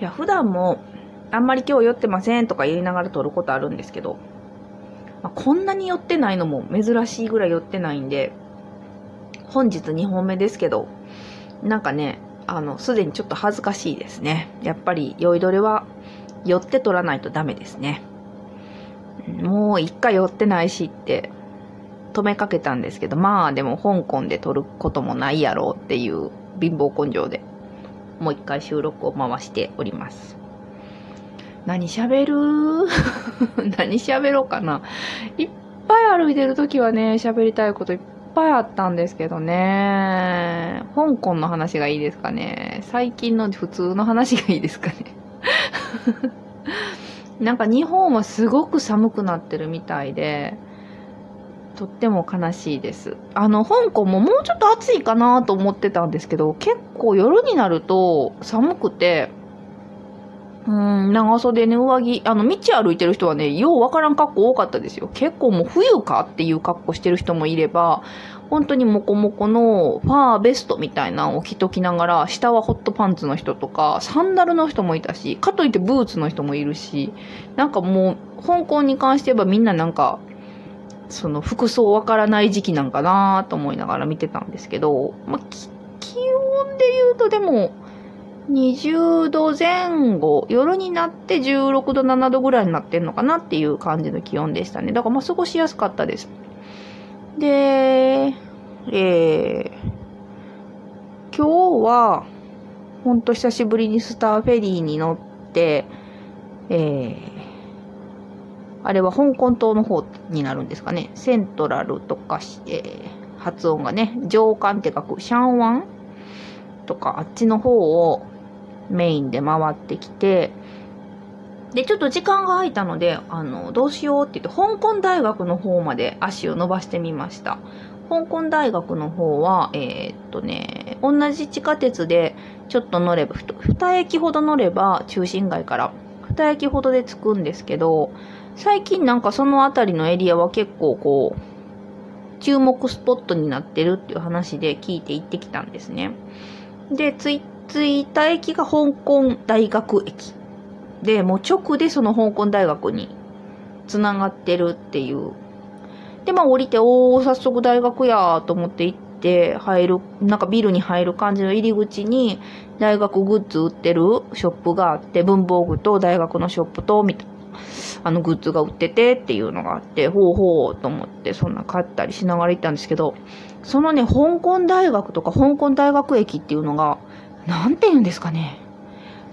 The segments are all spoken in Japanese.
いや、普段も、あんまり今日酔ってませんとか言いながら撮ることあるんですけど、まあ、こんなに酔ってないのも珍しいぐらい酔ってないんで、本日2本目ですけど、なんかね、あの、すでにちょっと恥ずかしいですね。やっぱり酔いどれは酔って取らないとダメですね。もう一回酔ってないしって止めかけたんですけど、まあでも香港で撮ることもないやろうっていう貧乏根性で、もう一回収録を回しております。何喋る？何喋ろうかな。いっぱい歩いてる時はね、喋りたいこといっぱいあったんですけどね。香港の話がいいですかね。最近の普通の話がいいですかね。なんか日本はすごく寒くなってるみたいで、とっても悲しいです。あの、香港ももうちょっと暑いかなと思ってたんですけど、結構夜になると寒くて、うん、長袖ね、上着、あの、道歩いてる人はね、ようわからん格好多かったですよ。結構もう冬かっていう格好してる人もいれば、本当にモコモコのファーベストみたいなのを着ときながら、下はホットパンツの人とか、サンダルの人もいたし、かといってブーツの人もいるし、なんかもう、香港に関して言えばみんななんか、その服装わからない時期なんかなと思いながら見てたんですけど、まあ、気温で言うとでも、20度前後、夜になって16度、7度ぐらいになってんのかなっていう感じの気温でしたね。だからまあ過ごしやすかったです。で、えー、今日は、ほんと久しぶりにスターフェリーに乗って、えー、あれは香港島の方になるんですかね。セントラルとか、えー、発音がね、上官って書く、シャンワンとか、あっちの方をメインで回ってきて、で、ちょっと時間が空いたので、あの、どうしようって言って、香港大学の方まで足を伸ばしてみました。香港大学の方は、えー、っとね、同じ地下鉄でちょっと乗れば、2駅ほど乗れば中心街から2駅ほどで着くんですけど、最近なんかその辺りのエリアは結構こう、注目スポットになってるっていう話で聞いて行ってきたんですね。で、着いた駅が香港大学駅。で、もう直でその香港大学に繋がってるっていう。で、まあ降りて、おー、早速大学やと思って行って入る、なんかビルに入る感じの入り口に大学グッズ売ってるショップがあって、文房具と大学のショップと、みたいな。あのグッズが売っててっていうのがあって、ほうほうと思ってそんな買ったりしながら行ったんですけど、そのね、香港大学とか香港大学駅っていうのが、なんて言うんですかね。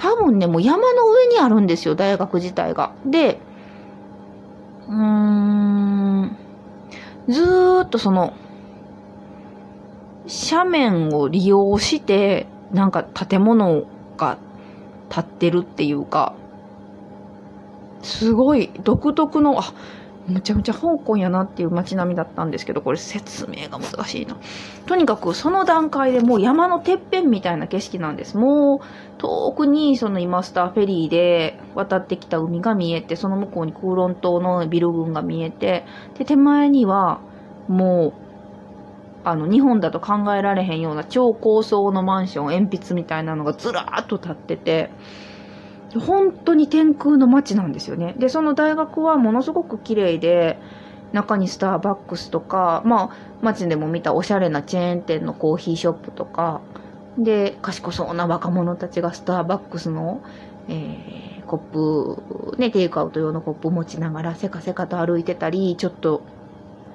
多分ね、もう山の上にあるんですよ、大学自体が。で、うーん、ずーっとその、斜面を利用して、なんか建物が建ってるっていうか、すごい独特の、あ、むちゃむちゃ香港やなっていう街並みだったんですけど、これ説明が難しいな。とにかくその段階でもう山のてっぺんみたいな景色なんです。もう遠くにその今スターフェリーで渡ってきた海が見えて、その向こうに空論島のビル群が見えて、で、手前にはもうあの、日本だと考えられへんような超高層のマンション、鉛筆みたいなのがずらーっと立ってて、本当に天空の街なんですよね。で、その大学はものすごく綺麗で、中にスターバックスとか、まあ、街でも見たおしゃれなチェーン店のコーヒーショップとか、で、賢そうな若者たちがスターバックスの、えー、コップ、ね、テイクアウト用のコップ持ちながらせかせかと歩いてたり、ちょっと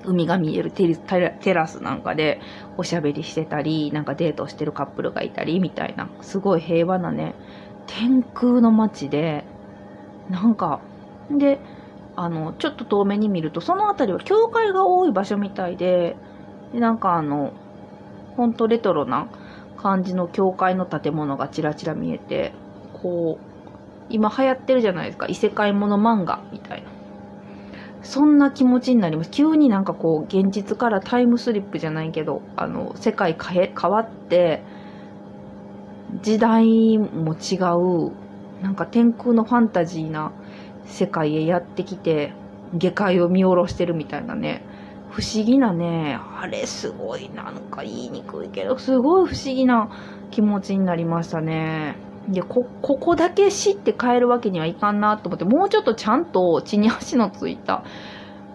海が見えるテラスなんかでおしゃべりしてたり、なんかデートしてるカップルがいたりみたいな、すごい平和なね、天空の街で、なんか、で、あの、ちょっと遠目に見ると、その辺りは教会が多い場所みたいで、でなんかあの、ほんとレトロな感じの教会の建物がちらちら見えて、こう、今流行ってるじゃないですか、異世界もの漫画みたいな。そんな気持ちになります。急になんかこう、現実からタイムスリップじゃないけど、あの、世界変え、変わって、時代も違う、なんか天空のファンタジーな世界へやってきて、下界を見下ろしてるみたいなね。不思議なねあれすごいなんか言いにくいけどすごい不思議な気持ちになりましたね。でこここだけ知って帰るわけにはいかんなと思ってもうちょっとちゃんと地に足のついた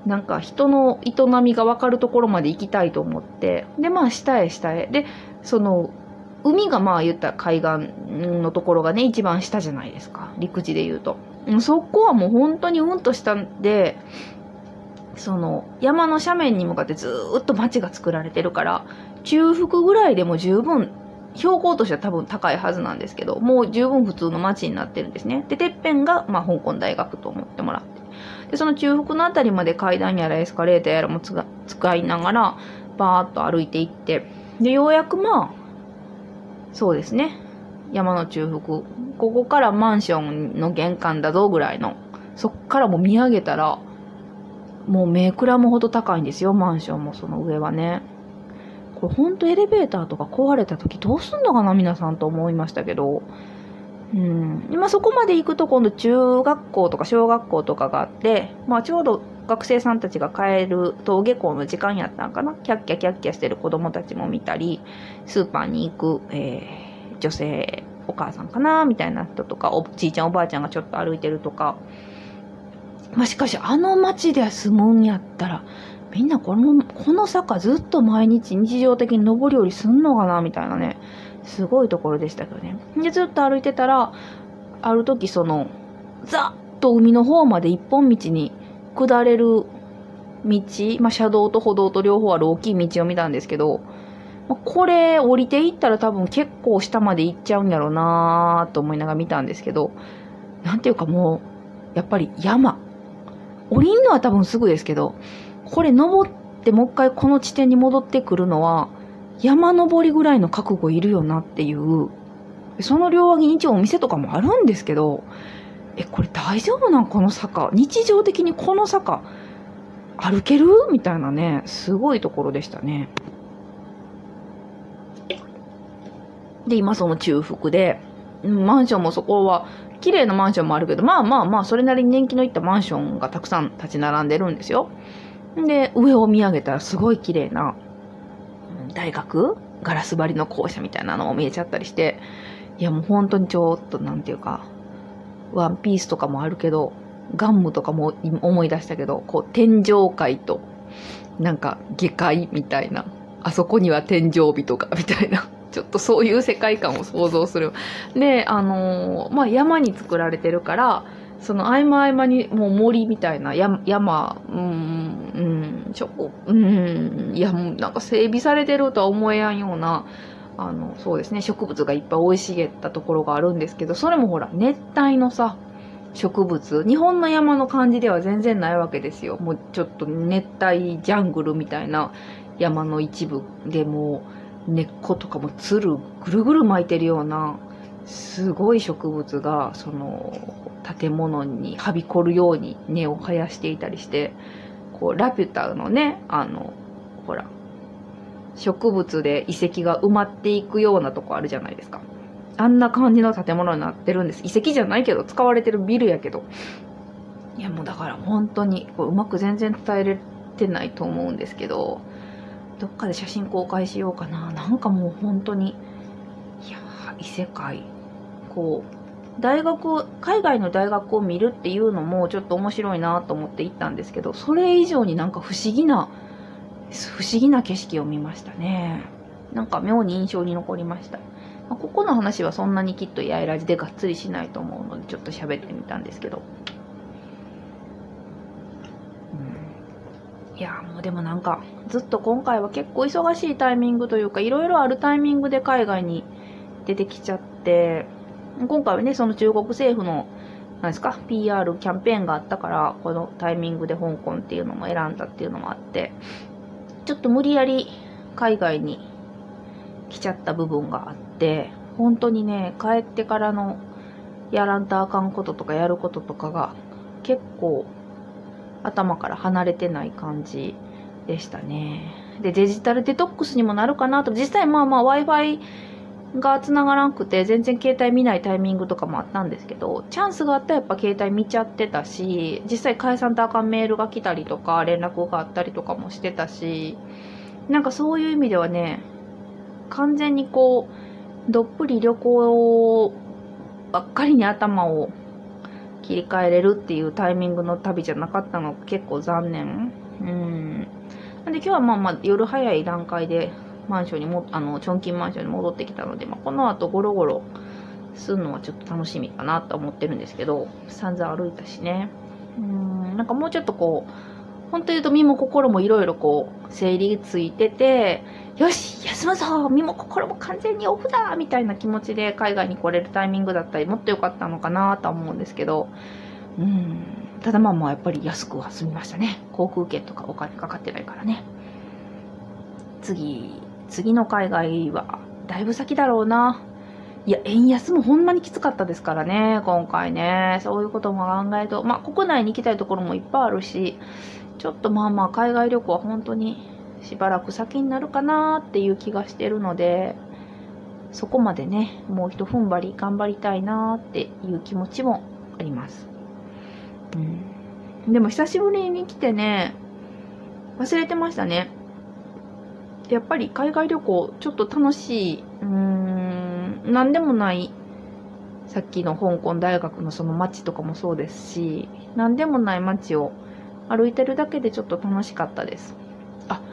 なんか人の営みが分かるところまで行きたいと思ってでまあ下へ下へ。でその海がまあ言った海岸のところがね、一番下じゃないですか。陸地で言うと。そこはもう本当にうんとしたんで、その山の斜面に向かってずっと町が作られてるから、中腹ぐらいでも十分、標高としては多分高いはずなんですけど、もう十分普通の町になってるんですね。で、てっぺんが、まあ、香港大学と思ってもらって。で、その中腹のあたりまで階段やらエスカレーターやらも使いながら、バーッと歩いていって、で、ようやくまあ、そうですね。山の中腹。ここからマンションの玄関だぞぐらいの。そっからも見上げたら、もう目くらむほど高いんですよ、マンションもその上はね。これほんとエレベーターとか壊れた時どうすんのかな、皆さんと思いましたけど。うん。今そこまで行くと今度中学校とか小学校とかがあって、まあちょうど学生さんたちが帰る登下校の時間やったんかな。キャッキャキャッキャしてる子供たちも見たり、スーパーに行く、えー、女性、お母さんかなみたいな人とか、おじいちゃんおばあちゃんがちょっと歩いてるとか。まあ、しかし、あの街で住むんやったら、みんなこの、この坂ずっと毎日日常的に上り下りすんのかなみたいなね。すごいところでしたけどね。で、ずっと歩いてたら、ある時その、ザッと海の方まで一本道に下れる道、まあ、車道と歩道と両方ある大きい道を見たんですけど、まあ、これ降りていったら多分結構下まで行っちゃうんやろうなーと思いながら見たんですけど、なんていうかもう、やっぱり山。降りんのは多分すぐですけど、これ登ってもう一回この地点に戻ってくるのは、山登りぐらいの覚悟いるよなっていう、その両脇に一応お店とかもあるんですけど、え、これ大丈夫なんこの坂？日常的にこの坂、歩ける？みたいなね、すごいところでしたね。で、今その中腹で、マンションもそこは、綺麗なマンションもあるけど、まあまあまあ、それなりに年季のいったマンションがたくさん立ち並んでるんですよ。で、上を見上げたらすごい綺麗な、大学？ガラス張りの校舎みたいなのも見えちゃったりして、いやもう本当にちょっと、なんていうか、ワンピースとかもあるけど、ガンムとかも思い出したけど、こう、天上界と、なんか、下界みたいな。あそこには天井日とか、みたいな。ちょっとそういう世界観を想像する。で、あのー、まあ、山に作られてるから、その合間合間にもう森みたいな山、山、うん、うん、ちょこ、うん、いや、もうなんか整備されてるとは思えやんような、あの、そうですね、植物がいっぱい生い茂ったところがあるんですけど、それもほら、熱帯のさ、植物、日本の山の感じでは全然ないわけですよ。もうちょっと熱帯ジャングルみたいな山の一部でもう根っことかもつるぐるぐる巻いてるようなすごい植物がその建物にはびこるように根を生やしていたりしてこうラピュタのねあのほら植物で遺跡が埋まっていくようなとこあるじゃないですか。あんな感じの建物になってるんです。遺跡じゃないけど、使われてるビルやけど。いやもうだから本当にこううまく全然伝えれてないと思うんですけど、どっかで写真公開しようかな。なんかもう本当に、いや異世界。こう、大学、海外の大学を見るっていうのもちょっと面白いなと思って行ったんですけど、それ以上になんか不思議な不思議な景色を見ましたね。なんか妙に印象に残りました。まあ、ここの話はそんなにきっとやいらじでがっつりしないと思うので、ちょっと喋ってみたんですけど。いやもうでもなんか、ずっと今回は結構忙しいタイミングというか、いろいろあるタイミングで海外に出てきちゃって、今回はね、その中国政府のなんですか、PR キャンペーンがあったから、このタイミングで香港っていうのも選んだっていうのもあって、ちょっと無理やり海外に来ちゃった部分があって、本当にね、帰ってからのやらんとあかんこととかやることとかが結構頭から離れてない感じでしたね。で、デジタルデトックスにもなるかなと、実際まあまあ Wi-Fi が繋がらなくて全然携帯見ないタイミングとかもあったんですけど、チャンスがあったらやっぱ携帯見ちゃってたし、実際解散とあかんメールが来たりとか連絡があったりとかもしてたし、なんかそういう意味ではね、完全にこう、どっぷり旅行ばっかりに頭を切り替えれるっていうタイミングの旅じゃなかったの結構残念。うん。なんで今日はまあまあ夜早い段階でマンションにも、あの、チョンキンマンションに戻ってきたので、まあ、この後ゴロゴロするのはちょっと楽しみかなと思ってるんですけど、散々歩いたしね。うん、なんかもうちょっとこう、本当言うと身も心もいろいろこう、整理ついてて、よし休むぞ身も心も完全にオフだみたいな気持ちで海外に来れるタイミングだったり、もっと良かったのかなとは思うんですけど、うん、ただまあまあやっぱり安くは済みましたね。航空券とかお金かかってないからね。次、次の海外は、だいぶ先だろうな。いや、円安もほんまにきつかったですからね、今回ね。そういうことも考えると、まあ、国内に行きたいところもいっぱいあるし、ちょっとまあまあ、海外旅行は本当にしばらく先になるかなっていう気がしてるので、そこまでね、もう一踏ん張り頑張りたいなっていう気持ちもあります。うん。でも久しぶりに来てね、忘れてましたね。やっぱり海外旅行ちょっと楽しい、うーん、なんでもない、さっきの香港大学のその街とかもそうですし、なんでもない街を歩いてるだけでちょっと楽しかったです。あ、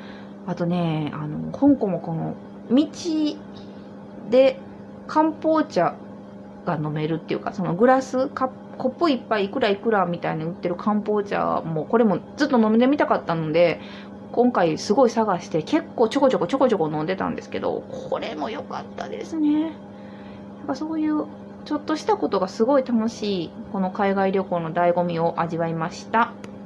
あとね、あの、香港もこの道で漢方茶が飲めるっていうか、そのグラス、カコップ一杯いくらいくらみたいに売ってる漢方茶も、これもずっと飲んでみたかったので、今回すごい探して結構ちょこちょこちょこちょこ飲んでたんですけど、これも良かったですね。なんかそういうちょっとしたことがすごい楽しい、この海外旅行の醍醐味を味わいました。